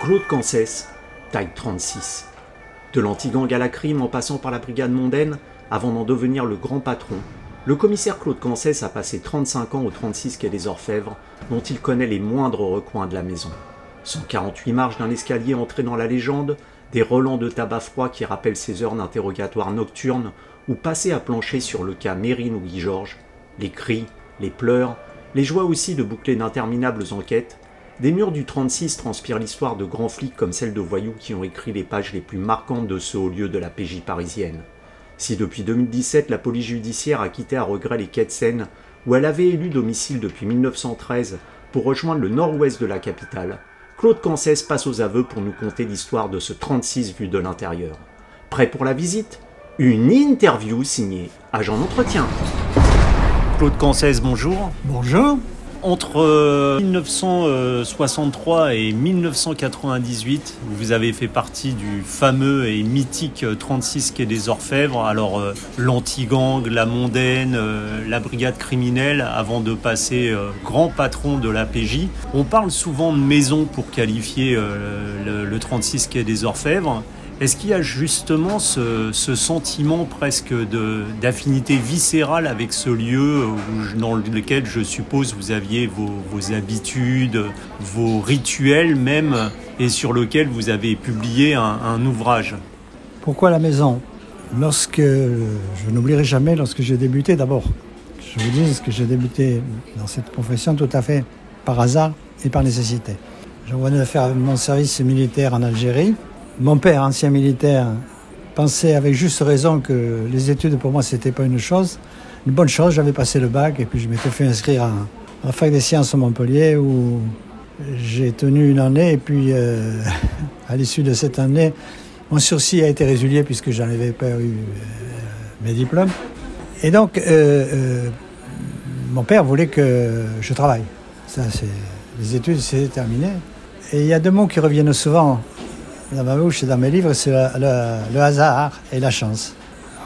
Claude Cancès, taille 36. De l'anti-gang à la crime en passant par la brigade mondaine, avant d'en devenir le grand patron, le commissaire Claude Cancès a passé 35 ans au 36 quai des Orfèvres, dont il connaît les moindres recoins de la maison. 148 marches d'un escalier entré dans la légende, des relents de tabac froid qui rappellent ses heures d'interrogatoire nocturne, ou passer à plancher sur le cas Mérine ou Guy Georges, les cris, les pleurs, les joies aussi de boucler d'interminables enquêtes, des murs du 36 transpirent l'histoire de grands flics comme celle de voyous qui ont écrit les pages les plus marquantes de ce haut lieu de la PJ parisienne. Si depuis 2017 la police judiciaire a quitté à regret les quais de Seine, où elle avait élu domicile depuis 1913 pour rejoindre le nord-ouest de la capitale, Claude Cancès passe aux aveux pour nous conter l'histoire de ce 36 vu de l'intérieur. Prêt pour la visite? Une interview signée Agent d'entretien. Claude Cancès, bonjour. Bonjour. Entre 1963 euh, et 1998, vous avez fait partie du fameux et mythique 36 quai des Orfèvres. Alors, euh, l'anti-gang, la mondaine, euh, la brigade criminelle, avant de passer grand patron de la PJ. On parle souvent de maison pour qualifier le 36 quai des Orfèvres. Est-ce qu'il y a justement ce, sentiment presque d'affinité viscérale avec ce lieu dans lequel je suppose vous aviez vos, habitudes, vos rituels même, et sur lequel vous avez publié un, ouvrage? Pourquoi la maison? Lorsque, je n'oublierai jamais, lorsque j'ai débuté d'abord, je vous dis que j'ai débuté dans cette profession tout à fait par hasard et par nécessité. Je venais de faire mon service militaire en Algérie mon père, ancien militaire, pensait avec juste raison que les études pour moi c'était pas une chose, une bonne chose. J'avais passé le bac et puis je m'étais fait inscrire à, la fac des sciences à Montpellier où j'ai tenu une année et puis euh, à l'issue de cette année, mon sursis a été résilié puisque j'en avais pas eu euh, mes diplômes. Et donc, euh, mon père voulait que je travaille. Les études, c'est terminé. Et il y a deux mots qui reviennent souvent dans ma bouche et dans mes livres, c'est le, hasard et la chance.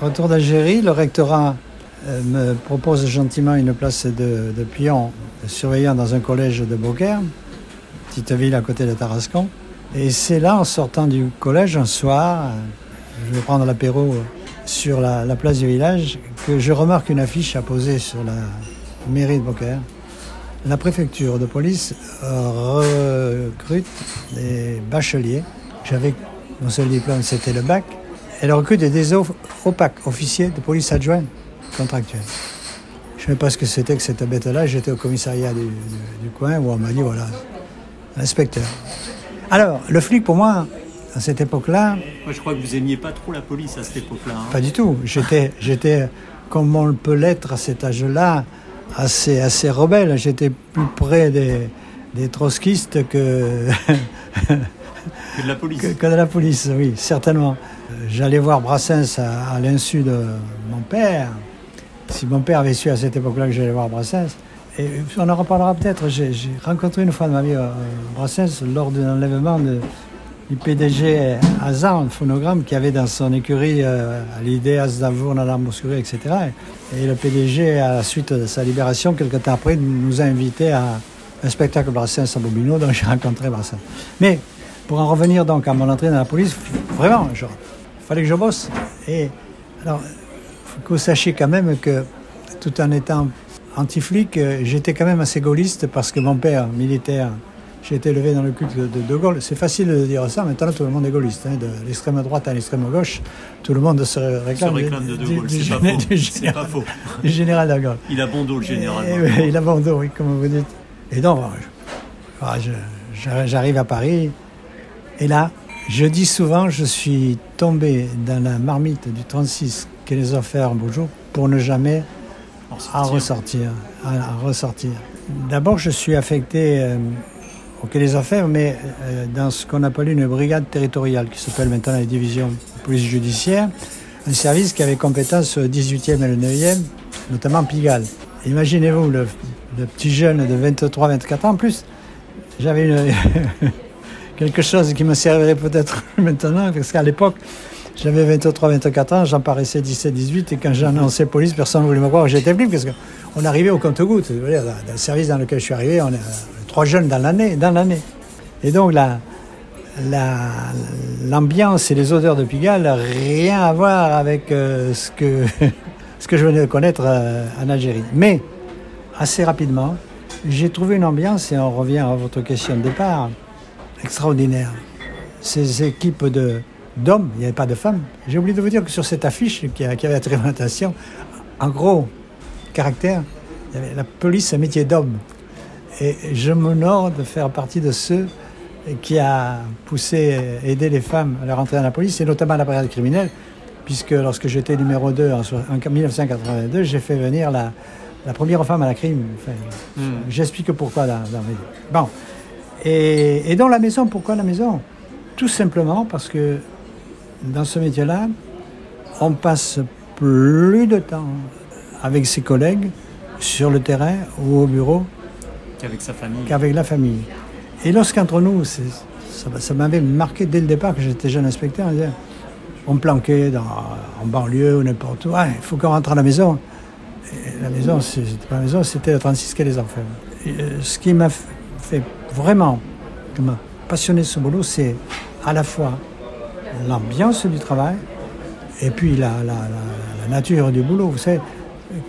Retour d'Algérie, le rectorat euh, me propose gentiment une place de, pion surveillant dans un collège de Beaucaire, petite ville à côté de Tarascon. Et c'est là, en sortant du collège un soir, je vais prendre l'apéro sur la, place du village, que je remarque une affiche apposée sur la mairie de Beaucaire. La préfecture de police recrute des bacheliers j'avais mon seul diplôme, c'était le bac. Elle recrute des OPAC, officiers de police adjoint contractuels. Je ne sais pas ce que c'était que cette bête-là. J'étais au commissariat du, coin où on m'a dit voilà, inspecteur. Alors, le flic pour moi, à cette époque-là. Moi, je crois que vous aimiez pas trop la police à cette époque-là. Hein. Pas du tout. J'étais, j'étais, comme on peut l'être à cet âge-là, assez, assez rebelle. J'étais plus près des, des trotskistes que. Que de la police. Que, de la police, oui, certainement. Euh, j'allais voir Brassens à, l'insu de mon père. Si mon père avait su à cette époque-là que j'allais voir Brassens, et on en reparlera peut-être. J'ai rencontré une fois de ma vie Brassens lors de l'enlèvement du PDG Hazard, un phonogramme qui avait dans son écurie euh, l'idée Azdavour, Nala Mouskouri, etc. Et le PDG, à la suite de sa libération, quelques temps après, nous a invités à un spectacle Brassens à Bobino, dont j'ai rencontré Brassens. Mais pour en revenir donc à mon entrée dans la police, vraiment, il fallait que je bosse. Et alors, il faut que vous sachiez quand même que tout en étant anti-flic, euh, j'étais quand même assez gaulliste parce que mon père, militaire, j'ai été élevé dans le culte de De Gaulle. C'est facile de dire ça, maintenant tout le monde est gaulliste. Hein, de l'extrême droite à l'extrême gauche, tout le monde se réclame, de De Gaulle. C'est pas, faux. Du général de Gaulle. Il a bon dos, le général. il a bon dos, oui, comme vous dites. Et donc, j'arrive à Paris, et là, je dis souvent, je suis tombé dans la marmite du 36 que les offert un beau jour pour ne jamais en ressortir. À, ressortir. D'abord, je suis affecté euh, au Quai des Affaires, mais euh, dans ce qu'on appelle une brigade territoriale, qui s'appelle maintenant la division police judiciaire, un service qui avait compétence le 18e et le 9e, notamment Pigalle. Imaginez-vous, le, le, petit jeune de 23-24 ans, en plus, j'avais une, quelque chose qui me servirait peut-être maintenant, parce qu'à l'époque, j'avais 23, 24 ans, j'en paraissais 17, 18, et quand annoncé police, personne ne voulait me croire que j'étais plus, parce qu'on arrivait au compte-gouttes. Dans le service dans lequel je suis arrivé, on est euh, trois jeunes dans l'année, dans l'année. Et donc là, l'ambiance et les odeurs de Pigalle, rien à voir avec euh, ce, que, ce que je venais de connaître euh, en Algérie. Mais, assez rapidement, j'ai trouvé une ambiance, et on revient à votre question de départ, extraordinaire. Ces équipes de, d'hommes, il n'y avait pas de femmes. J'ai oublié de vous dire que sur cette affiche qui, avait la présentation, en gros caractère, il y avait la police, un métier d'homme. Et je m'honore de faire partie de ceux qui a poussé, aider les femmes à rentrer dans la police, et notamment la brigade criminelle, puisque lorsque j'étais numéro 2 en, 1982, j'ai fait venir la, première femme à la crime. Hmm. J'explique pourquoi dans, dans Bon. Et, et dans la maison, pourquoi la maison? Tout simplement parce que dans ce métier-là, on passe plus de temps avec ses collègues sur le terrain ou au bureau qu'avec sa famille. Qu'avec la famille. Et lorsqu'entre nous, ça, ça m'avait marqué dès le départ que j'étais jeune inspecteur, on, planquait dans, en banlieue ou n'importe où, il faut qu'on rentre à la maison. Et la maison, c'était pas la maison, c'était la 36 quai des Enfants. Euh, ce qui m'a fait vraiment, m'a passionné ce boulot, c'est à la fois l'ambiance du travail et puis la, nature du boulot. Vous savez,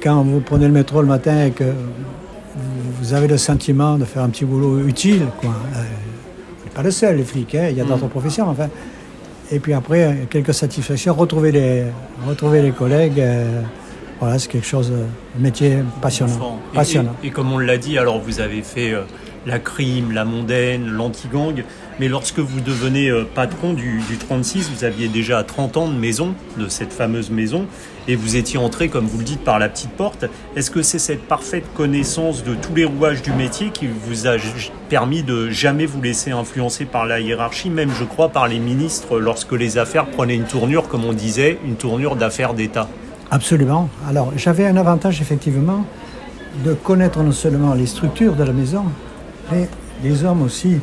quand vous prenez le métro le matin et que vous avez le sentiment de faire un petit boulot utile, quoi. Euh, pas le seul, les flics, hein, il y a mm. d'autres professions, enfin. Et puis après, quelques satisfactions, retrouver les, retrouver les collègues. Euh, voilà, c'est quelque chose, un métier passionnant. passionnant. Et, comme on l'a dit, alors vous avez fait euh, la crime, la mondaine, l'anti-gang. Mais lorsque vous devenez euh, patron du, 36, vous aviez déjà 30 ans de maison, de cette fameuse maison, et vous étiez entré, comme vous le dites, par la petite porte. Est-ce que c'est cette parfaite connaissance de tous les rouages du métier qui vous a permis de jamais vous laisser influencer par la hiérarchie, même je crois par les ministres, lorsque les affaires prenaient une tournure, comme on disait, une tournure d'affaires d'État? Absolument. Alors j'avais un avantage effectivement de connaître non seulement les structures de la maison, les hommes aussi.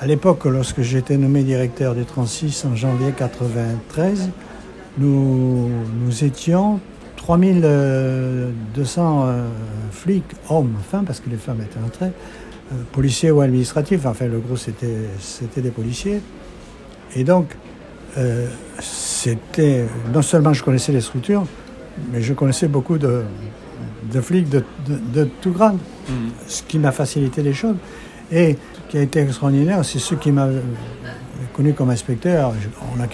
À l'époque, lorsque j'étais nommé directeur du 36 en janvier 1993, nous, nous étions 3200 euh, flics, hommes, enfin, parce que les femmes étaient entrées, euh, policiers ou administratifs, enfin le gros c'était des policiers. Et donc, euh, c'était, non seulement je connaissais les structures, mais je connaissais beaucoup de, de flics de, tout grand, mm. ce qui m'a facilité les choses. Et ce qui a été extraordinaire, c'est ce qui m'a connu comme inspecteur. On a,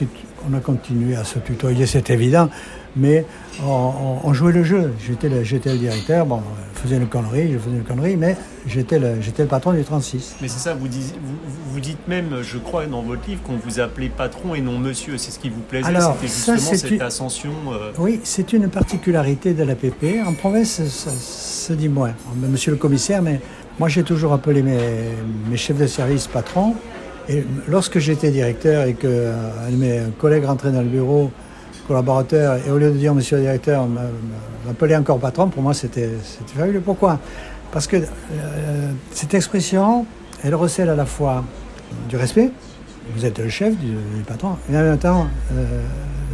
on a continué à se tutoyer, c'est évident, mais on, jouait le jeu. J'étais le, le, directeur, bon, je faisais une connerie, je faisais une connerie, mais j'étais le, le patron du 36. Mais c'est ça, vous, dites, vous, dites même, je crois, dans votre livre, qu'on vous appelait patron et non monsieur. C'est ce qui vous plaisait, c'était justement cette ascension. Euh, oui, c'est une particularité de l'APP. En province, ça, se dit moins. Monsieur le commissaire, mais moi j'ai toujours appelé mes, mes chefs de service patrons. Et lorsque j'étais directeur et que euh, mes collègues rentraient dans le bureau collaborateur, et au lieu de dire monsieur le directeur, m'appeler encore patron, pour moi c'était fabuleux. Pourquoi? Parce que euh, cette expression, elle recèle à la fois du respect, vous êtes le chef du, patron, et en même temps euh,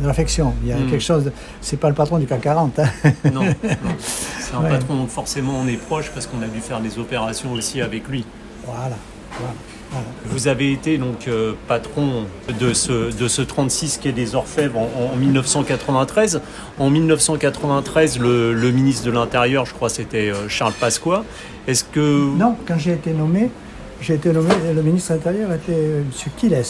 de l'affection. Il y a hmm. quelque chose, c'est pas le patron du CAC 40. Hein. Non, c'est un patron, donc forcément on est proche parce qu'on a dû faire des opérations aussi avec lui. Voilà, voilà. Vous avez été donc euh, patron de ce, de ce 36 qui est des Orfèvres en, 1993. En 1993, le, ministre de l'Intérieur, je crois, c'était euh, Charles Pasqua. Est-ce que... Non, quand j'ai été nommé, j'ai été nommé, le ministre de l'Intérieur était M. Quiles.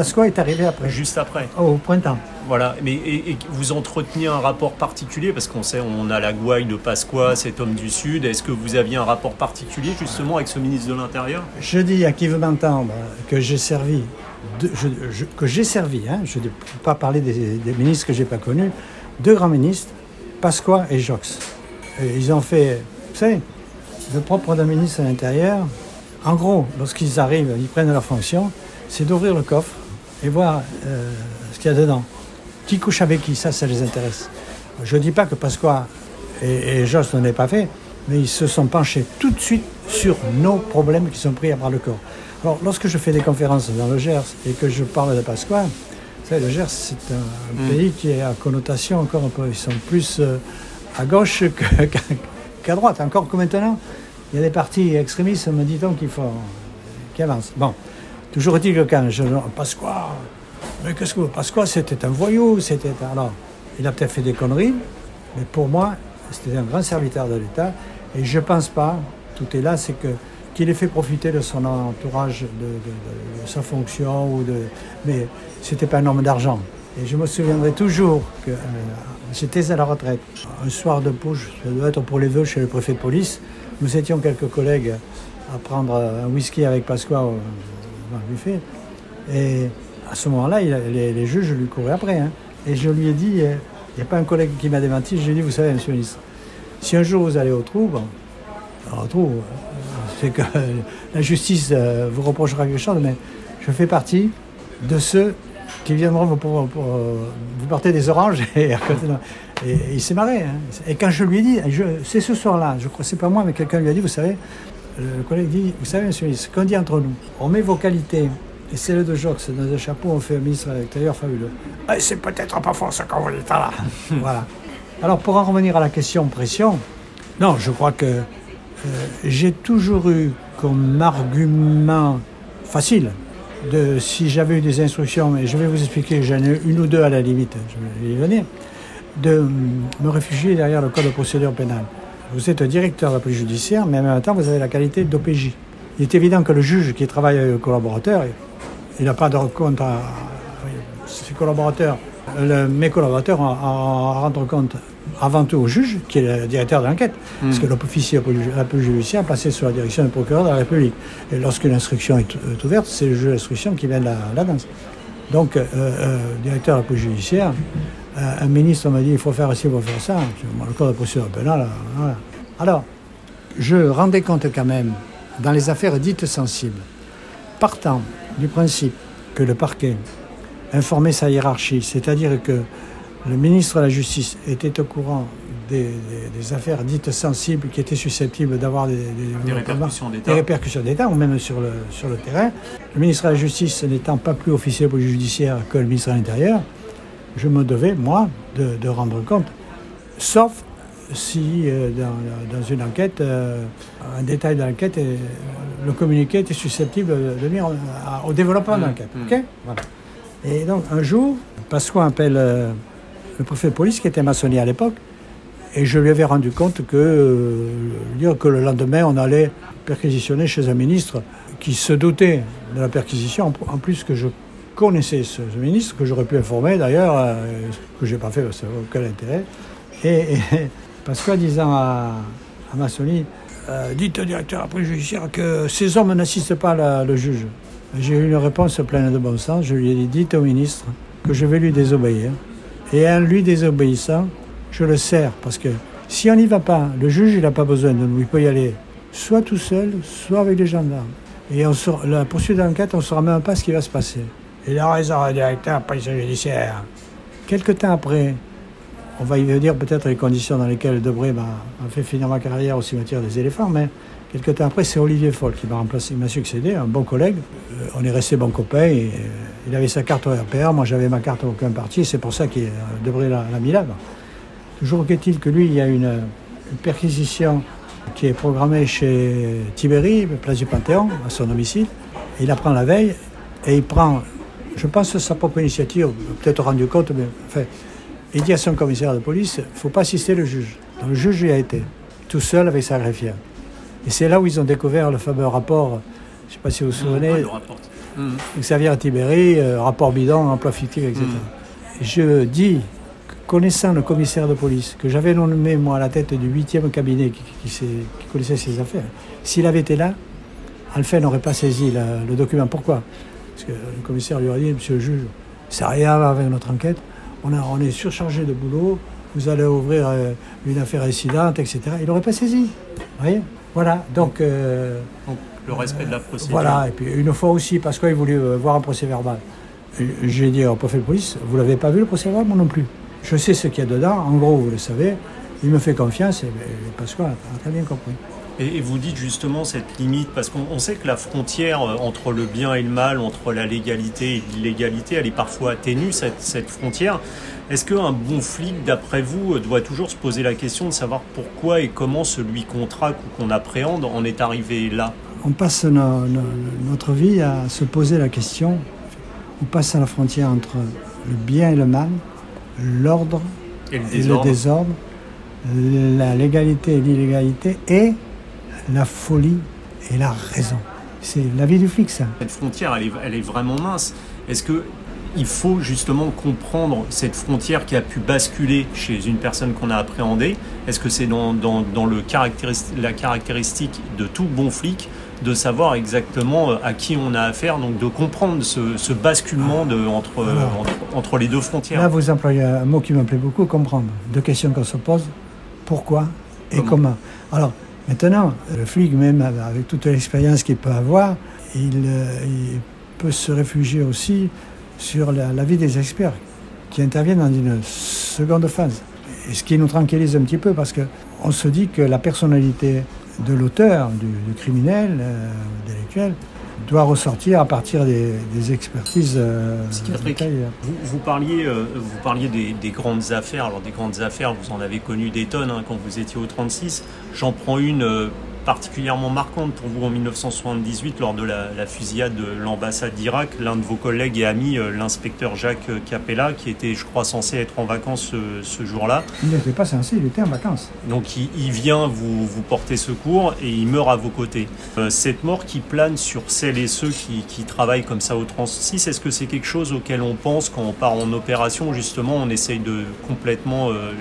Pasqua est arrivé après. Juste après. au printemps. Voilà, mais et, vous entreteniez un rapport particulier parce qu'on sait, on a la gouaille de Pasqua, cet homme du Sud. Est-ce que vous aviez un rapport particulier justement avec ce ministre de l'Intérieur? Je dis à qui veut m'entendre que j'ai servi, que j'ai servi. Hein, je ne peux pas parler des, ministres que j'ai pas connus. Deux grands ministres, Pasqua et Jox. ils ont fait, vous savez, le propre d'un ministre de l'Intérieur. En gros, lorsqu'ils arrivent, ils prennent leur fonction, c'est d'ouvrir le coffre et voir euh, ce qu'il y a dedans. Qui couche avec qui, ça, ça les intéresse. Je ne dis pas que Pasqua et, et Joss n'en aient pas fait, mais ils se sont penchés tout de suite sur nos problèmes qui sont pris à bras le corps. Alors, lorsque je fais des conférences dans le Gers et que je parle de Pasqua, vous savez, le Gers, c'est un, mm. pays qui est à connotation encore un peu. Ils sont plus euh, à gauche qu'à droite. Encore que maintenant, il y a des partis extrémistes, me dit-on, faut, qui avancent. Bon. Toujours est-il que quand je. Pasqua, mais qu'est-ce que. Pasqua, c'était un voyou, c'était. Alors, il a peut-être fait des conneries, mais pour moi, c'était un grand serviteur de l'État. Et je ne pense pas, tout est là, c'est que qu'il ait fait profiter de son entourage, de, sa fonction, ou de, mais pas un homme d'argent. Et je me souviendrai toujours que euh, j'étais à la retraite. Un soir de Pau, ça doit être pour les vœux chez le préfet de police. Nous étions quelques collègues à prendre un whisky avec Pasqua Et à ce moment-là, les, juges lui couraient après. Hein. Et je lui ai dit, il n'y a pas un collègue qui m'a démenti, je lui ai dit, vous savez, monsieur le ministre, si un jour vous allez au trou, au trou, c'est que la justice euh, vous reprochera quelque chose, mais je fais partie de ceux qui viendront vous porter des oranges. Et, il s'est marré. Hein. Et quand je lui ai dit, c'est ce soir-là, je crois, c'est pas moi, mais quelqu'un lui a dit, vous savez, le collègue dit, vous savez, monsieur le ministre, qu'on dit entre nous, on met vos qualités et celles de Jox dans un chapeau, on fait un ministre à l'intérieur fabuleux. Et c'est peut-être pas fort ce qu'on vous dit là. voilà. Alors pour en revenir à la question pression, non, je crois que euh, j'ai toujours eu comme argument facile de si j'avais eu des instructions, et je vais vous expliquer, j'en ai une ou deux à la limite, je vais y venir, de me réfugier derrière le code de procédure pénale. Vous êtes directeur de la police judiciaire, mais en même temps, vous avez la qualité d'OPJ. Il est évident que le juge qui travaille avec le collaborateur, il n'a pas de compte à ses collaborateurs. mes collaborateurs à, rendre compte avant tout au juge, qui est le directeur de l'enquête, parce que hmm. l'officier de la police judiciaire est placé sous la direction du procureur de la République. Et lorsqu'une instruction est, ouverte, c'est le juge d'instruction qui vient de la, danse. Donc, euh, euh, directeur de la police judiciaire, un ministre m'a dit il faut faire ci, il faut faire ça. Le code de procédure pénale, voilà. Alors, je rendais compte quand même, dans les affaires dites sensibles, partant du principe que le parquet informait sa hiérarchie, c'est-à-dire que le ministre de la Justice était au courant des, affaires dites sensibles qui étaient susceptibles d'avoir des, répercussions d'État, ou même sur le, sur le terrain. Le ministre de la Justice n'étant pas plus officier pour judiciaire que le ministre de l'Intérieur, je me devais, moi, de, rendre compte. Sauf si, euh, dans, une enquête, euh, un détail de l'enquête, le communiqué était susceptible de venir au développement de l'enquête. Mmh. Mmh. Et donc, un jour, Pasqua appelle euh, le préfet de police, qui était maçonnier à l'époque, et je lui avais rendu compte que, dire que le lendemain, on allait perquisitionner chez un ministre qui se doutait de la perquisition, en plus que je connaissais ce, ministre, que j'aurais pu informer d'ailleurs, euh, que je n'ai pas fait parce que aucun intérêt. Et, parce qu'en disant à, à Massoni, euh, dites au directeur après judiciaire que ces hommes n'assistent pas le juge. J'ai eu une réponse pleine de bon sens. Je lui ai dit, dites au ministre que je vais lui désobéir. Et en lui désobéissant, je le sers. Parce que si on n'y va pas, le juge, il n'a pas besoin de nous. Il peut y aller soit tout seul, soit avec les gendarmes. Et on la poursuite d'enquête, on ne saura même pas ce qui va se passer. Il a raison, le directeur police judiciaire. Quelque temps après, on va y venir peut-être les conditions dans lesquelles Debré m'a fait finir ma carrière au cimetière des éléphants, mais quelques temps après, c'est Olivier Foll qui m'a remplacé, m'a succédé, un bon collègue. Euh, on est resté bons copains. Euh, il avait sa carte au RPR, moi j'avais ma carte au aucun parti, c'est pour ça que euh, Debré l'a mis là. Toujours qu'est-il que lui, il y a une, perquisition qui est programmée chez Tibéri, place du Panthéon, à son domicile. Il apprend la veille et il prend je pense que sa propre initiative, peut-être rendu compte, mais enfin, il dit à son commissaire de police, il ne faut pas assister le juge. Donc le juge y a été, tout seul avec sa greffière. Et c'est là où ils ont découvert le fameux rapport, je ne sais pas si vous vous souvenez, mmh, Xavier Tibéry, euh, rapport bidon, emploi fictif, etc. Mmh. Je dis, connaissant le commissaire de police, que j'avais nommé moi à la tête du huitième cabinet qui, qui, connaissait ces affaires, s'il avait été là, Alpha n'aurait pas saisi le document. Pourquoi? Parce que le commissaire lui a dit, monsieur le juge, ça n'a rien à voir avec notre enquête. On, a, on est surchargé de boulot, vous allez ouvrir euh, une affaire incidente, etc. Il n'aurait pas saisi. Vous voyez? Voilà. Donc, euh, donc, le respect de la procédure. Voilà. Et puis une fois aussi, parce qu'il voulait euh, voir un procès verbal. J'ai dit au préfet de police, vous l'avez pas vu le procès verbal, moi non plus. Je sais ce qu'il y a dedans, en gros, vous le savez. Il me fait confiance et, et Pascal a très bien compris. Et, vous dites justement cette limite, parce qu'on sait que la frontière euh, entre le bien et le mal, entre la légalité et l'illégalité, elle est parfois ténue, cette, cette frontière. Est-ce qu'un bon flic, d'après vous, euh, doit toujours se poser la question de savoir pourquoi et comment celui qu'on traque ou qu'on appréhende en est arrivé là? On passe notre vie à se poser la question, on passe à la frontière entre le bien et le mal, l'ordre et le désordre, la légalité et l'illégalité, et la folie et la raison. C'est la vie du flic, ça. Cette frontière, elle est, elle est vraiment mince. Est-ce que il faut justement comprendre cette frontière qui a pu basculer chez une personne qu'on a appréhendée? Est-ce que c'est dans, dans, dans le la caractéristique de tout bon flic de savoir exactement euh, à qui on a affaire, donc de comprendre ce, basculement de, entre, entre, les deux frontières? Là, vous employez un mot qui me plaît beaucoup, comprendre. Deux questions qu'on se pose, pourquoi et comment? Alors, maintenant, le flic, même avec toute l'expérience qu'il peut avoir, il, euh, peut se réfugier aussi sur la, vie des experts qui interviennent dans une seconde phase. Et ce qui nous tranquillise un petit peu parce qu'on se dit que la personnalité de l'auteur, du, criminel, euh, intellectuel, doit ressortir à partir des, expertises euh, psychiatriques. Vous, parliez, euh, vous parliez des, grandes affaires. Alors des grandes affaires, vous en avez connu des tonnes hein, quand vous étiez au 36. J'en prends une particulièrement marquante pour vous en 1978 lors de la, fusillade de l'ambassade d'Irak. L'un de vos collègues et amis, euh, l'inspecteur Jacques Capella, qui était, je crois, censé être en vacances ce, jour-là. Il n'était pas censé, il était en vacances. Donc il, vient vous, vous, porter secours et il meurt à vos côtés. Euh, cette mort qui plane sur celles et ceux qui, travaillent comme ça au 36, est-ce que c'est quelque chose auquel on pense quand on part en opération Justement, on essaye de complètement euh,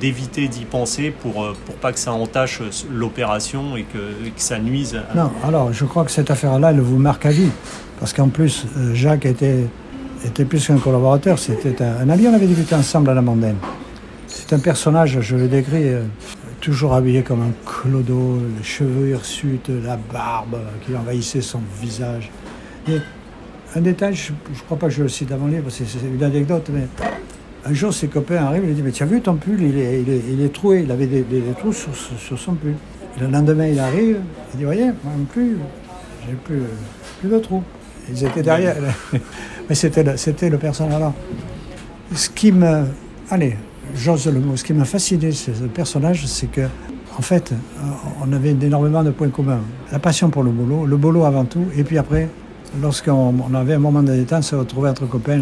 d'éviter d'y penser pour, pour pas que ça entache l'opération et que, ça nuise Non, alors je crois que cette affaire-là, elle vous marque à vie. Parce qu'en plus, euh, Jacques était, était plus qu'un collaborateur, c'était un, ami, on avait débuté ensemble à la mondaine. C'est un personnage, je le décris, euh, toujours habillé comme un clodo, les cheveux hirsutes, la barbe qui envahissait son visage. Et un détail, je ne crois pas que je le cite avant livre, c'est une anecdote, mais un jour ses copains arrivent et lui disent Mais tu as vu ton pull, il est, troué, il avait des, trous sur son pull. Le lendemain, il arrive, il dit, voyez, moi non plus, j'ai plus, plus de trous. Ils étaient derrière. Mais c'était le, c'était le personnage-là. Ce qui me... Allez, j'ose le mot. Ce qui m'a fasciné ce personnage, c'est que, en fait, on avait énormément de points communs. La passion pour le boulot, le boulot avant tout, et puis après, lorsqu'on avait un moment de détente, se retrouver entre copains,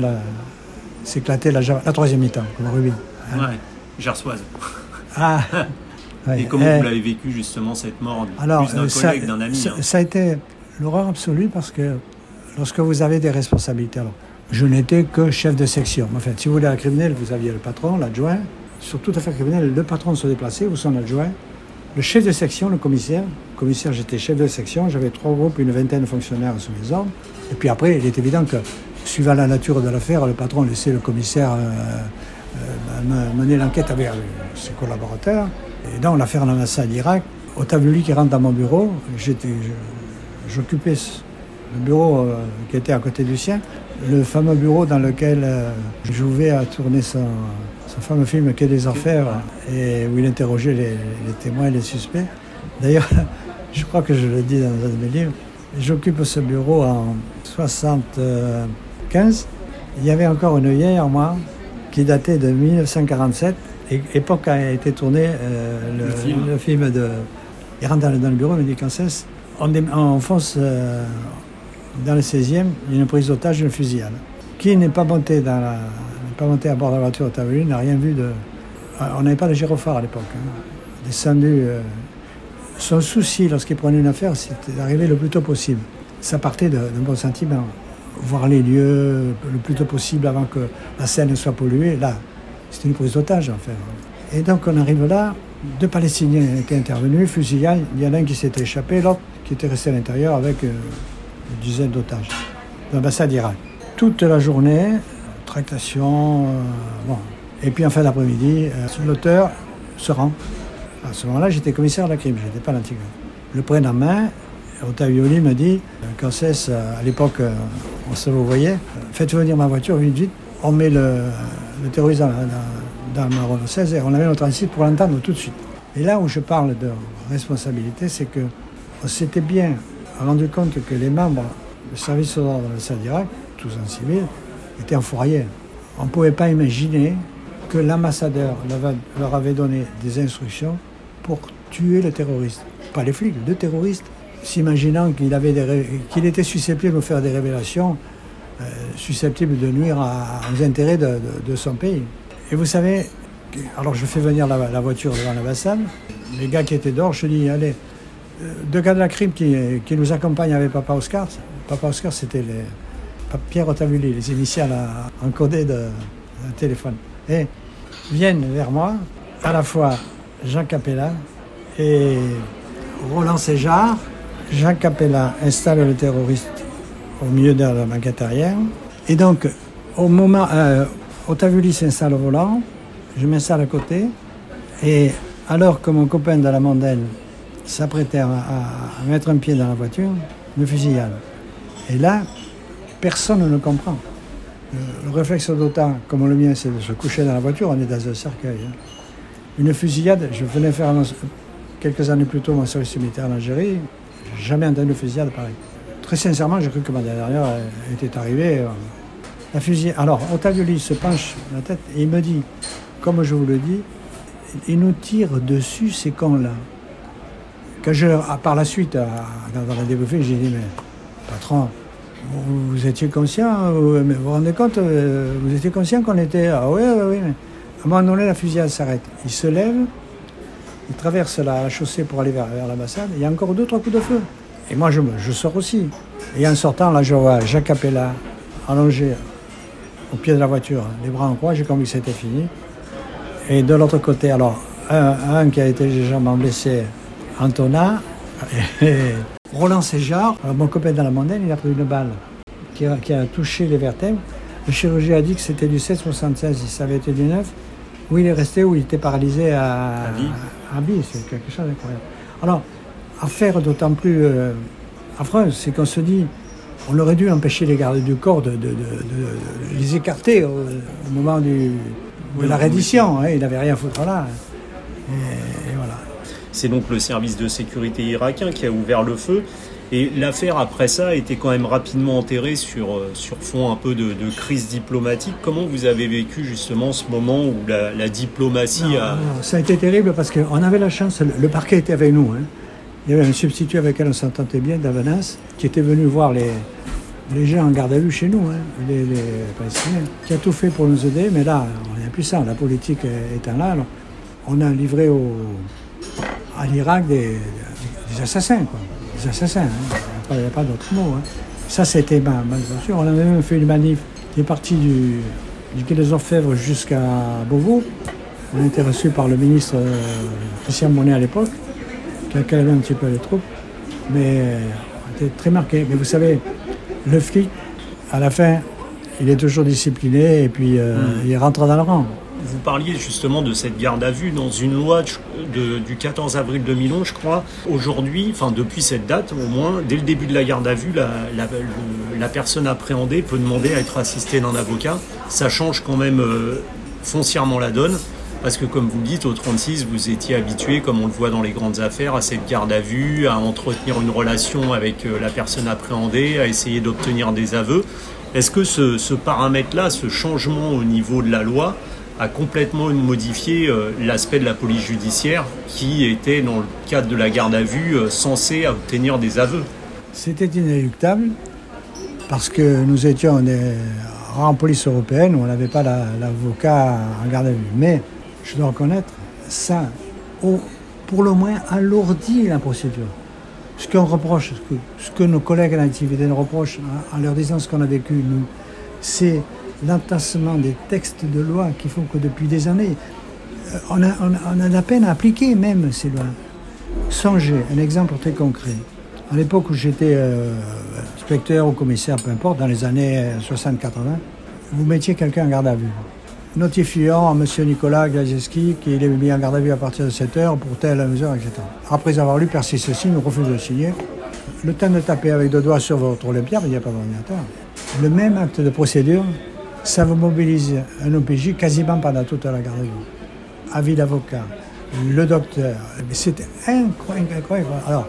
s'éclater la, la troisième mi-temps, comme Rubin. Hein. Ouais, gersoise. Ah Et comment vous l'avez vécu justement cette mort Alors, plus d'un euh, collègue, d'un ami hein ça, a été l'horreur absolue parce que lorsque vous avez des responsabilités, alors je n'étais que chef de section. En fait, si vous voulez un criminel, vous aviez le patron, l'adjoint. Sur toute affaire criminelle, le patron se déplaçait ou son adjoint. Le chef de section, le commissaire. Le commissaire, j'étais chef de section. J'avais trois groupes, une vingtaine de fonctionnaires sous mes ordres. Et puis après, il est évident que, suivant la nature de l'affaire, le patron laissait le commissaire euh, euh, mener l'enquête avec ses collaborateurs. Et dans l'affaire l'ambassade d'Irak, tableau qui rentre dans mon bureau, j'occupais le bureau euh, qui était à côté du sien, le fameux bureau dans lequel euh, je jouais à tourner son, fameux film Quai des Enfers, et où il interrogeait les, témoins et les suspects. D'ailleurs, je crois que je le dis dans un de mes livres, j'occupe ce bureau en 75. Il y avait encore une vieille armoire qui datait de 1947 époque a été tourné euh, le, film. de. Il rentre dans, le bureau, il me dit cesse, on, on fonce euh, dans le 16e, il y a une prise d'otage, une fusillade. Qui n'est pas monté dans la, pas monté à bord de la voiture au n'a rien vu de. Euh, on n'avait pas de gyrophare à l'époque. Hein. Descendu. son souci lorsqu'il prenait une affaire, c'était d'arriver le plus tôt possible. Ça partait d'un bon sentiment. Voir les lieux le plus tôt possible avant que la scène ne soit polluée. Là, c'était une prise d'otage, en fait. Et donc, on arrive là, deux Palestiniens étaient intervenus, fusillés. Il y en a un qui s'était échappé, l'autre qui était resté à l'intérieur avec euh, une dizaine d'otages. L'ambassade d'Irak. Toute la journée, tractation, euh, bon. Et puis en fin d'après-midi, euh, l'auteur se rend. À ce moment-là, j'étais commissaire de la crime, je n'étais pas l'antigone. Le main, Otavioli me dit, c'est, à l'époque, on se voyait, faites venir ma voiture vite, vite, on met le, le terroriste dans, ma Renault 16 et on avait notre site pour l'entendre tout de suite. Et là où je parle de responsabilité, c'est que on s'était bien rendu compte que les membres du service d'ordre de la d'Irak, tous en civil, étaient enfoirés. On ne pouvait pas imaginer que l'ambassadeur leur avait donné des instructions pour tuer le terroriste. Pas les flics, le terroriste. s'imaginant qu'il qu'il était susceptible de faire des révélations euh, susceptibles de nuire aux intérêts de, son pays. Et vous savez, alors je fais venir la, voiture devant l'ambassade, les gars qui étaient dehors, je dis, allez, euh, deux gars de la crime qui, nous accompagnent avec Papa Oscar. Papa Oscar, c'était Pierre Otavuli, les initiales encodées d'un téléphone. Et viennent vers moi à la fois Jean Capella et Roland Séjard. Jean Capella installe le terroriste au milieu de la banquette arrière. Et donc, au moment, euh, Otavuli s'installe au volant, je m'installe à côté, et alors que mon copain de la mondaine s'apprêtait à, mettre un pied dans la voiture, me fusillade. Et là, personne ne comprend. Le, réflexe d'autant, comme le mien, c'est de se coucher dans la voiture, on est dans un cercueil. Hein. Une fusillade, je venais faire quelques années plus tôt mon service militaire en Algérie, jamais entendu de fusillade pareil. Très sincèrement, j'ai cru que ma dernière était arrivée. Euh, la fusillade. Alors, Otavioli se penche la tête et il me dit, comme je vous le dis, il nous tire dessus ces cons-là. Quand je, ah, par la suite, dans la débouffée, j'ai dit, mais patron, vous, étiez conscient, vous vous rendez compte, euh, vous étiez conscient qu'on était. Ah oui, oui, oui. Mais à un moment donné, la fusillade s'arrête. Il se lève, il traverse la chaussée pour aller vers, l'ambassade. Il y a encore deux, trois coups de feu. Et moi, je, je sors aussi. Et en sortant, là, je vois Jacques Capella allongé au pied de la voiture, les bras en croix. J'ai compris que c'était fini. Et de l'autre côté, alors, un, qui a été légèrement blessé, Antona, et Roland Séjard, mon copain dans la mondaine, il a pris une balle qui a, qui a touché les vertèbres. Le chirurgien a dit que c'était du 7,76, si ça avait été du 9, où il est resté, où il était paralysé à, à vie. C'est quelque chose d'incroyable. Alors, affaire d'autant plus euh, affreuse, c'est qu'on se dit, on aurait dû empêcher les gardes du corps de, les écarter au, moment du, de la reddition. Hein, il n'avait rien à foutre là. et voilà. C'est donc le service de sécurité irakien qui a ouvert le feu. Et l'affaire, après ça, a été quand même rapidement enterrée sur, euh, sur fond un peu de, crise diplomatique. Comment vous avez vécu justement ce moment où la, diplomatie a... ça a été terrible parce qu'on avait la chance, le, parquet était avec nous. Hein. Il y avait un substitut avec lequel on s'entendait bien, Davanas, qui était venu voir les, les gens en garde à vue chez nous, hein, les, Palestiniens, qui a tout fait pour nous aider. Mais là, on plus ça. La politique étant là, on a livré au, à l'Irak des, assassins, quoi. Des assassins, hein. il n'y a pas, d'autre mot. Hein. Ça, c'était ma, ma On avait même fait une manif qui est partie du, du Quai des Orfèvres jusqu'à Beauvau. On a été reçus par le ministre euh, Christian Monet à l'époque, calmé un petit peu les troupes. Mais on était très marqués. Mais vous savez, le flic, à la fin, il est toujours discipliné et puis euh, hmm. il rentre dans le rang. Vous parliez justement de cette garde à vue dans une loi du 14 avril 2011, je crois. Aujourd'hui, enfin depuis cette date au moins, dès le début de la garde à vue, la, personne appréhendée peut demander à être assistée d'un avocat. Ça change quand même euh, foncièrement la donne. Parce que comme vous le dites, au 36, vous étiez habitué, comme on le voit dans les grandes affaires, à cette garde à vue, à entretenir une relation avec euh, la personne appréhendée, à essayer d'obtenir des aveux. Est-ce que ce paramètre-là, ce changement au niveau de la loi, a complètement modifié euh, l'aspect de la police judiciaire qui était, dans le cadre de la garde à vue, euh, censé obtenir des aveux? C'était inéluctable parce que nous étions en police européenne on n'avait pas l'avocat en garde à vue. Mais je dois reconnaître, ça, pour le moins, alourdit la procédure. Ce qu'on reproche, ce que, nos collègues à l'activité nous reprochent en leur disant ce qu'on a vécu, nous, c'est l'entassement des textes de loi qui font que depuis des années, euh, on a, la peine à appliquer même ces lois. Songez, un exemple très concret. À l'époque où j'étais euh, inspecteur ou commissaire, peu importe, dans les années 60-80, vous mettiez quelqu'un en garde à vue. Notifiant à M. Nicolas Glazewski qu'il est mis en garde à vue à partir de 7 heures pour telle mesure, etc. Après avoir lu persiste ceci, nous refuse de signer. Le temps de taper avec deux doigts sur votre Olympia, il n'y a pas d'ordinateur. Le même acte de procédure ça vous mobilise un OPJ quasiment pendant toute la garde à vue. Avis d'avocat, le docteur. C'était incroyable, Alors,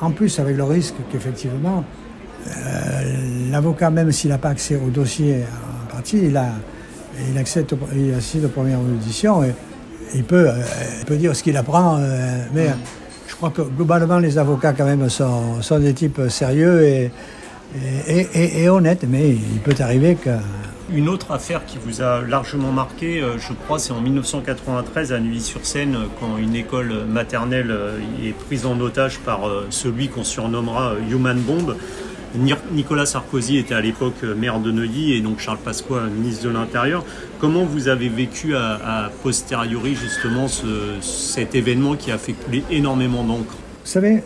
en plus, avec le risque qu'effectivement, euh, l'avocat, même s'il n'a pas accès au dossier en partie, il, a, il, accepte, il assiste aux premières auditions et il peut, euh, dire ce qu'il apprend. Euh, mais je crois que globalement, les avocats, quand même, sont, des types sérieux et, honnêtes, mais il peut arriver que une autre affaire qui vous a largement marqué, euh, je crois, c'est en 1993 à Neuilly-sur-Seine, quand une école maternelle est prise en otage par celui qu'on surnommera Human Bomb. Nicolas Sarkozy était à l'époque maire de Neuilly et donc Charles Pasqua ministre de l'Intérieur. Comment vous avez vécu à, posteriori justement cet événement qui a fait couler énormément d'encre? Vous savez,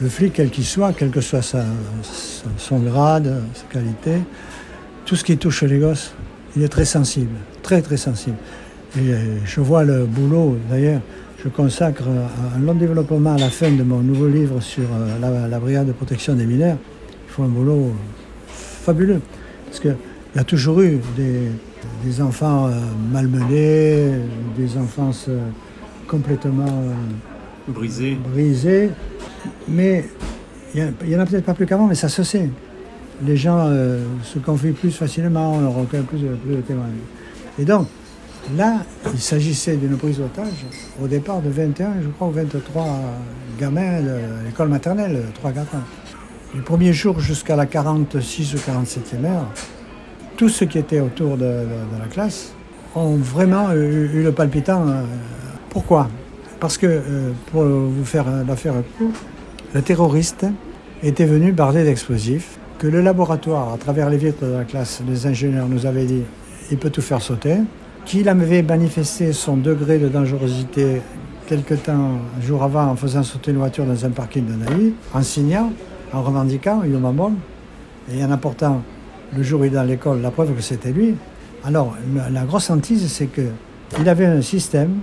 le flic, quel qu'il soit, quel que soit son grade, sa qualité, tout ce qui touche les gosses, il est très sensible, très très sensible. Et euh, je vois le boulot, d'ailleurs, je consacre un long développement à la fin de mon nouveau livre sur euh, la, brigade de protection des mineurs. Il faut un boulot fabuleux. Parce qu'il y a toujours eu des, enfants euh, malmenés, des enfants complètement brisés. brisés. Mais il n'y en a peut-être pas plus qu'avant, mais ça se sait les gens euh, se confient plus facilement, on recueille plus, plus de témoignages. Et donc, là, il s'agissait d'une prise d'otage au départ de 21, je crois, ou 23 gamins de l'école maternelle, 3-4 ans. Du premier jour jusqu'à la 46 ou 47e heure, tous ceux qui étaient autour de, la classe ont vraiment eu, le palpitant. Euh, pourquoi? Parce que, euh, pour vous faire l'affaire courte, le terroriste était venu bardé d'explosifs que le laboratoire, à travers les vitres de la classe, les ingénieurs nous avaient dit il peut tout faire sauter, qu'il avait manifesté son degré de dangerosité quelque temps, un jour avant, en faisant sauter une voiture dans un parking de Naï, en signant, en revendiquant, il bon, et en apportant le jour où il est dans l'école la preuve que c'était lui. Alors, la grosse hantise, c'est qu'il avait un système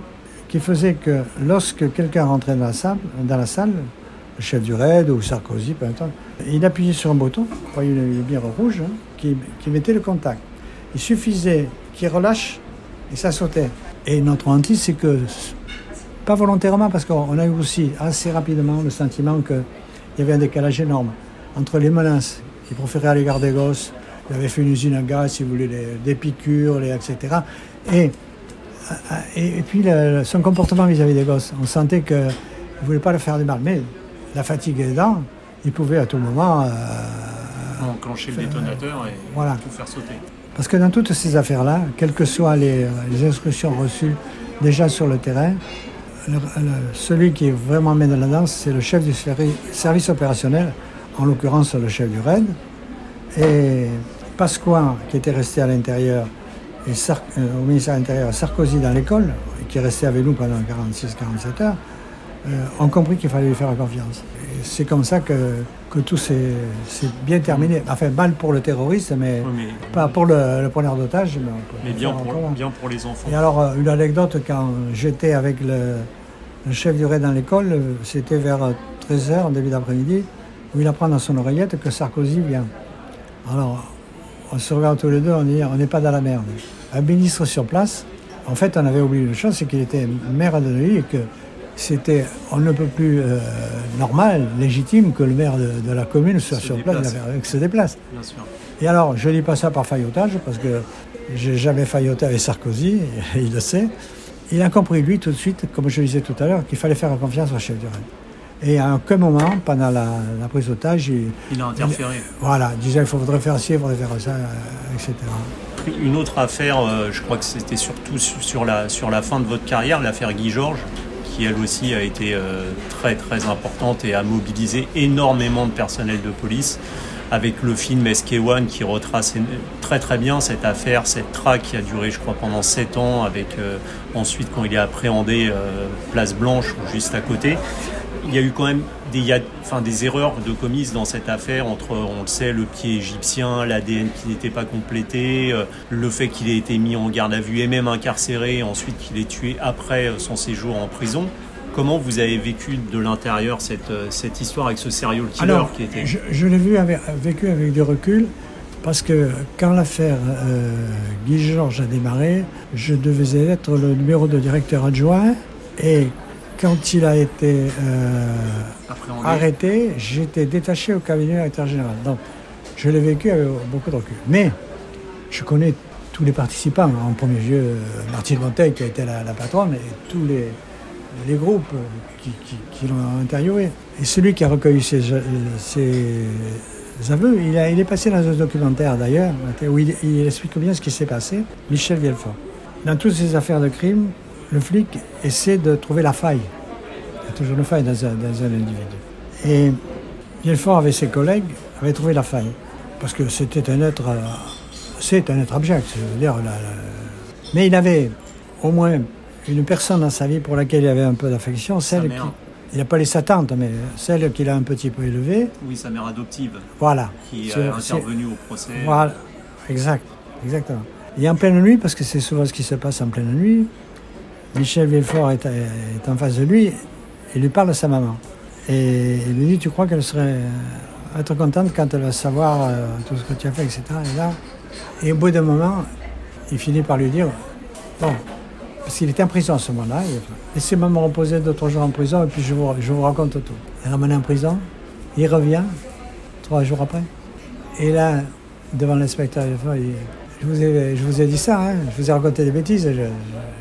qui faisait que lorsque quelqu'un rentrait dans la salle, le chef du raid ou Sarkozy, peu importe, il appuyait sur un bouton, voyez une lumière rouge, hein, qui, mettait le contact. Il suffisait qu'il relâche et ça sautait. Et notre hantise, c'est que, pas volontairement, parce qu'on a eu aussi assez rapidement le sentiment qu'il y avait un décalage énorme entre les menaces qu'il proférait à l'égard des gosses, il avait fait une usine à gaz, si vous voulez, des piqûres, les, etc. Et, et, puis son comportement vis-à-vis des gosses. On sentait qu'il ne voulait pas leur faire du mal. Mais la fatigue aidant, il pouvait à tout moment. Euh, enclencher le détonateur et tout faire sauter. Parce que dans toutes ces affaires-là, quelles que soient les, instructions reçues déjà sur le terrain, celui qui est vraiment mis dans la danse, c'est le chef du service opérationnel, en l'occurrence le chef du RAID. Et Pasqua, qui était resté à l'intérieur, et euh, au ministère de l'Intérieur, Sarkozy dans l'école, qui est resté avec nous pendant 46-47 heures, euh, ont compris qu'il fallait lui faire confiance. C'est comme ça que, que tout s'est bien terminé. Enfin, mal pour le terroriste, mais, pas pour le, le preneur d'otage. Mais, bien, pour, bien pour les enfants. Et alors, euh, une anecdote, quand j'étais avec le, chef du raid dans l'école, c'était vers 13h, en début d'après-midi, où il apprend dans son oreillette que Sarkozy vient. Alors, on se regarde tous les deux, on dit on n'est pas dans la merde. Un ministre sur place, en fait, on avait oublié une chose, c'est qu'il était maire de Neuilly et que c'était, on ne peut plus euh, normal, légitime que le maire de, la commune soit sur place, et se déplace. Et alors, je ne dis pas ça par faillotage, parce que j'ai jamais failloté avec Sarkozy, et il le sait. Il a compris, lui, tout de suite, comme je le disais tout à l'heure, qu'il fallait faire confiance au chef du Rennes. Et à aucun moment, pendant la, prise d'otage, il, il, a interféré. voilà, il disait il faudrait faire ci, il faudrait faire ça, etc. Une autre affaire, euh, je crois que c'était surtout sur la, sur la fin de votre carrière, l'affaire Guy Georges qui elle aussi a été euh, très très importante et a mobilisé énormément de personnel de police avec le film SK1 qui retrace très très bien cette affaire, cette traque qui a duré je crois pendant 7 ans avec euh, ensuite quand il est appréhendé euh, Place Blanche juste à côté il y a eu quand même des, enfin, des erreurs de commises dans cette affaire entre, on le sait, le pied égyptien, l'ADN qui n'était pas complété, euh, le fait qu'il ait été mis en garde à vue et même incarcéré, ensuite qu'il est tué après son séjour en prison. Comment vous avez vécu de l'intérieur cette, euh, cette histoire avec ce serial killer qui était... Je, je l'ai vu avec, vécu avec du recul parce que quand l'affaire euh, Guy Georges a démarré, je devais être le numéro de directeur adjoint et quand il a été euh, arrêté, j'étais détaché au cabinet directeur général. Donc, je l'ai vécu avec beaucoup de recul. Mais je connais tous les participants. En premier lieu, Martine Montaigne, qui a été la, patronne, et tous les, les groupes qui, l'ont interviewé. Et celui qui a recueilli ses, aveux, il, est passé dans un documentaire d'ailleurs, où il, explique bien ce qui s'est passé, Michel Vielfort. Dans toutes ces affaires de crime, le flic essaie de trouver la faille. Il y a toujours une faille dans un, individu. Et Vielfort, avec ses collègues, avait trouvé la faille. Parce que c'était un être, euh, c'est un être abject. dire, mais il avait au moins une personne dans sa vie pour laquelle il avait un peu d'affection, celle qui. Il n'a pas les sa tante, mais celle qu'il a un petit peu élevée. Oui, sa mère adoptive. Voilà. Qui est intervenue au procès. Voilà, exact, exactement. Et en pleine nuit, parce que c'est souvent ce qui se passe en pleine nuit, Michel Villefort est, est en face de lui et lui parle de sa maman. Et il lui dit Tu crois qu'elle serait être contente quand elle va savoir euh, tout ce que tu as fait, etc. Et là, et au bout d'un moment, il finit par lui dire Bon, parce qu'il était en prison à ce moment-là, laissez-moi me reposer d'autres jours en prison et puis je vous, je vous raconte tout. Il est ramené en prison, il revient trois jours après. Et là, devant l'inspecteur, il dit je vous, ai, je vous ai dit ça, hein, je vous ai raconté des bêtises,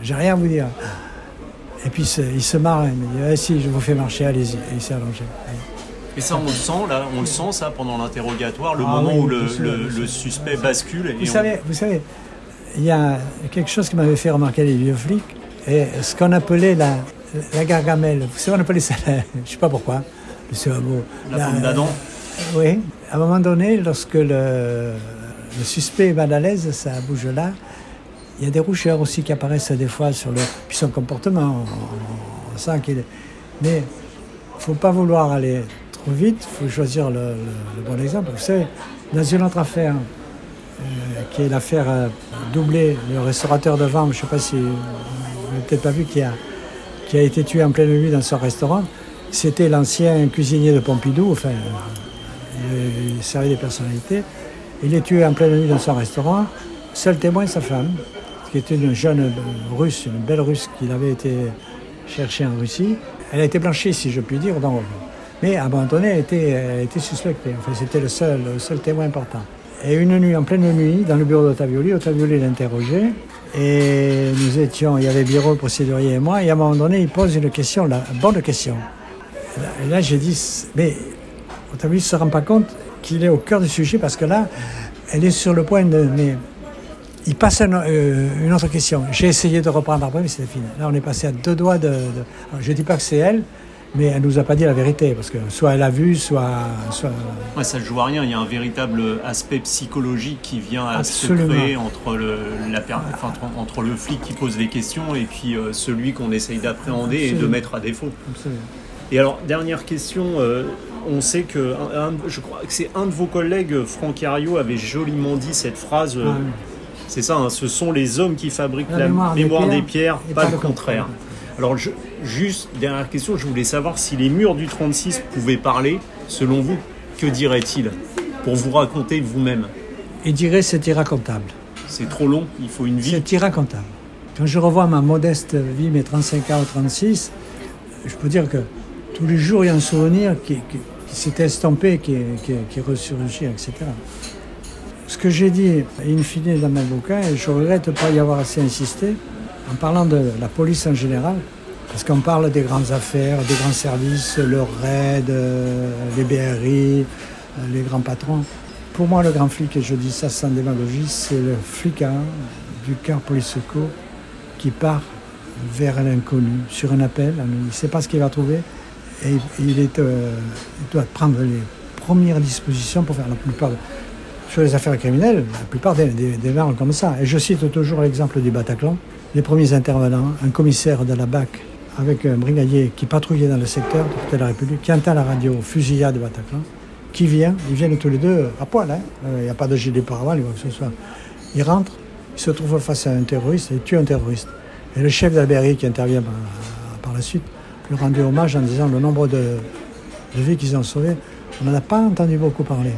j'ai rien à vous dire. Et puis il se marre, il me dit ah, si, je vous fais marcher, allez-y. Et il s'est allongé. Et ça, on le sent, là, on le sent, ça, pendant l'interrogatoire, le ah moment où le, le, suspect bascule. vous, savez, vous savez, il y a quelque chose qui m'avait fait remarquer les vieux flics, et ce qu'on appelait la, la gargamelle. Vous savez, on appelait ça, je ne sais pas pourquoi, le La, la d'Adam Oui. À un moment donné, lorsque le, le suspect est mal à l'aise, ça bouge là, il y a des rougeurs aussi qui apparaissent des fois sur le, puis son comportement. On, sent qu'il est. Mais il ne faut pas vouloir aller vite, il faut choisir le, bon exemple. Vous savez, dans une autre affaire, euh, qui est l'affaire euh, doublée, le restaurateur de Vanves, je ne sais pas si vous n'avez peut-être pas vu, qui a, été tué en pleine nuit dans son restaurant, c'était l'ancien cuisinier de Pompidou, enfin, il, servait des personnalités. Il est tué en pleine nuit dans son restaurant. Seul témoin, sa femme, qui était une jeune russe, une belle russe qu'il avait été chercher en Russie. Elle a été blanchie, si je puis dire, dans mais donné, elle était, était suspectée. Enfin, c'était le seul, le seul témoin important. Et une nuit, en pleine nuit, dans le bureau d'Otavioli, Otavioli l'interrogeait. Et nous étions, il y avait bureau, procédurier et moi. Et à un moment donné, il pose une question, la bonne question. Et là, j'ai dit, mais Otavioli ne se rend pas compte qu'il est au cœur du sujet parce que là, elle est sur le point de. Mais il passe euh, une autre question. J'ai essayé de reprendre après, mais c'était fini. Là, on est passé à deux doigts de. je ne dis pas que c'est elle, mais elle nous a pas dit la vérité, parce que soit elle a vu, soit... soit... Ouais, ça ne joue à rien, il y a un véritable aspect psychologique qui vient à se créer entre le, la, entre le flic qui pose des questions et puis euh, celui qu'on essaye d'appréhender et de mettre à défaut. Et alors, dernière question, euh, on sait que, je crois que c'est un de vos collègues, Franck Ario, avait joliment dit cette phrase... Euh, ah c'est ça, hein, ce sont les hommes qui fabriquent la, mémoire, des pierres, pas, le contraire. Alors, juste, dernière question, je voulais savoir si les murs du 36 pouvaient parler, selon vous, que diraient-ils pour vous raconter vous-même? Ils diraient c'est irracontable. C'est trop long, il faut une vie. C'est irracontable. Quand je revois ma modeste vie, mes 35 ans au 36, je peux dire que tous les jours, il y a un souvenir qui, s'est estompé, qui, qui, ressurgit, etc. Ce que j'ai dit, in fine, dans mon bouquin, et je regrette de ne pas y avoir assez insisté, en parlant de la police en général, parce qu'on parle des grandes affaires, des grands services, le RAID, euh, les BRI, euh, les grands patrons. Pour moi, le grand flic, et je dis ça sans démagogie, c'est le flicard du cœur police secours qui part vers l'inconnu sur un appel. Il ne sait pas ce qu'il va trouver et il, euh, doit prendre les premières dispositions pour faire la plupart sur les affaires criminelles, la plupart des, des, des comme ça. Et je cite toujours l'exemple du Bataclan les premiers intervenants, un commissaire de la BAC avec un brigadier qui patrouillait dans le secteur de la République, qui entend la radio fusillade de Bataclan, qui vient, ils viennent tous les deux à poil, hein. il n'y a pas de gilet pare-balles, quoi que ce soit. Ils rentrent, ils se trouvent face à un terroriste et tuent un terroriste. Et le chef d'Albéry qui intervient par, la suite lui rendait hommage en disant le nombre de, de vies qu'ils ont sauvées. On n'en a pas entendu beaucoup parler.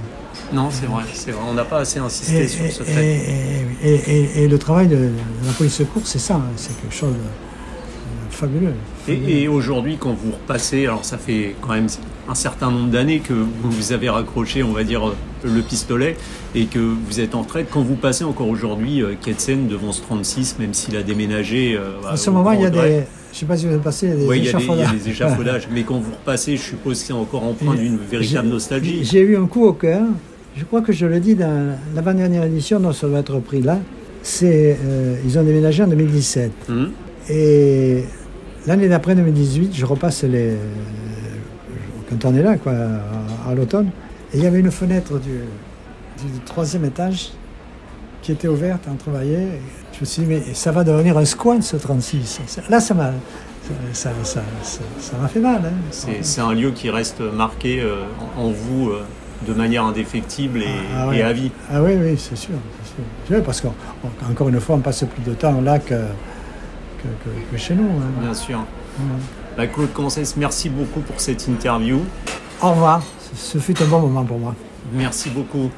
Non, c'est vrai, c'est vrai. On n'a pas assez insisté sur ce fait. Et, le travail de, la police secours, c'est ça. Hein. c'est quelque chose de fabuleux. Et, aujourd'hui, quand vous repassez, alors ça fait quand même un certain nombre d'années que vous avez raccroché, on va dire, le pistolet et que vous êtes en retraite. Quand vous passez encore aujourd'hui euh, Ketsen devant ce 36, même s'il a déménagé. Euh, à ce moment, il y a des. Je ne sais pas si vous avez passé, il y a des échafaudages. Il y a des, échafaudages, mais quand vous repassez, je suppose que c'est encore empreint d'une véritable nostalgie. J'ai eu un coup au cœur. Je crois que je le dis dans l'avant-dernière édition, non, ça doit être repris là. C'est, euh, ils ont déménagé en 2017. Hum. Et l'année d'après, 2018, je repasse les. Quand on est là, quoi, à, l'automne. Et il y avait une fenêtre du, troisième étage qui était ouverte, on travaillait. Je me suis dit, mais ça va devenir un squat ce 36. Là, ça m'a. Ça, ça, m'a fait mal. Hein. C'est un lieu qui reste marqué euh, en vous euh, de manière indéfectible et, ah, ah à vie. Ah oui, oui, c'est sûr. sûr. Parce qu'encore une fois, on passe plus de temps là que, que, chez nous. Hein. Bien sûr. Bah, Claude Concès, merci beaucoup pour cette interview. Au revoir. Ce fut un bon moment pour moi. Merci beaucoup.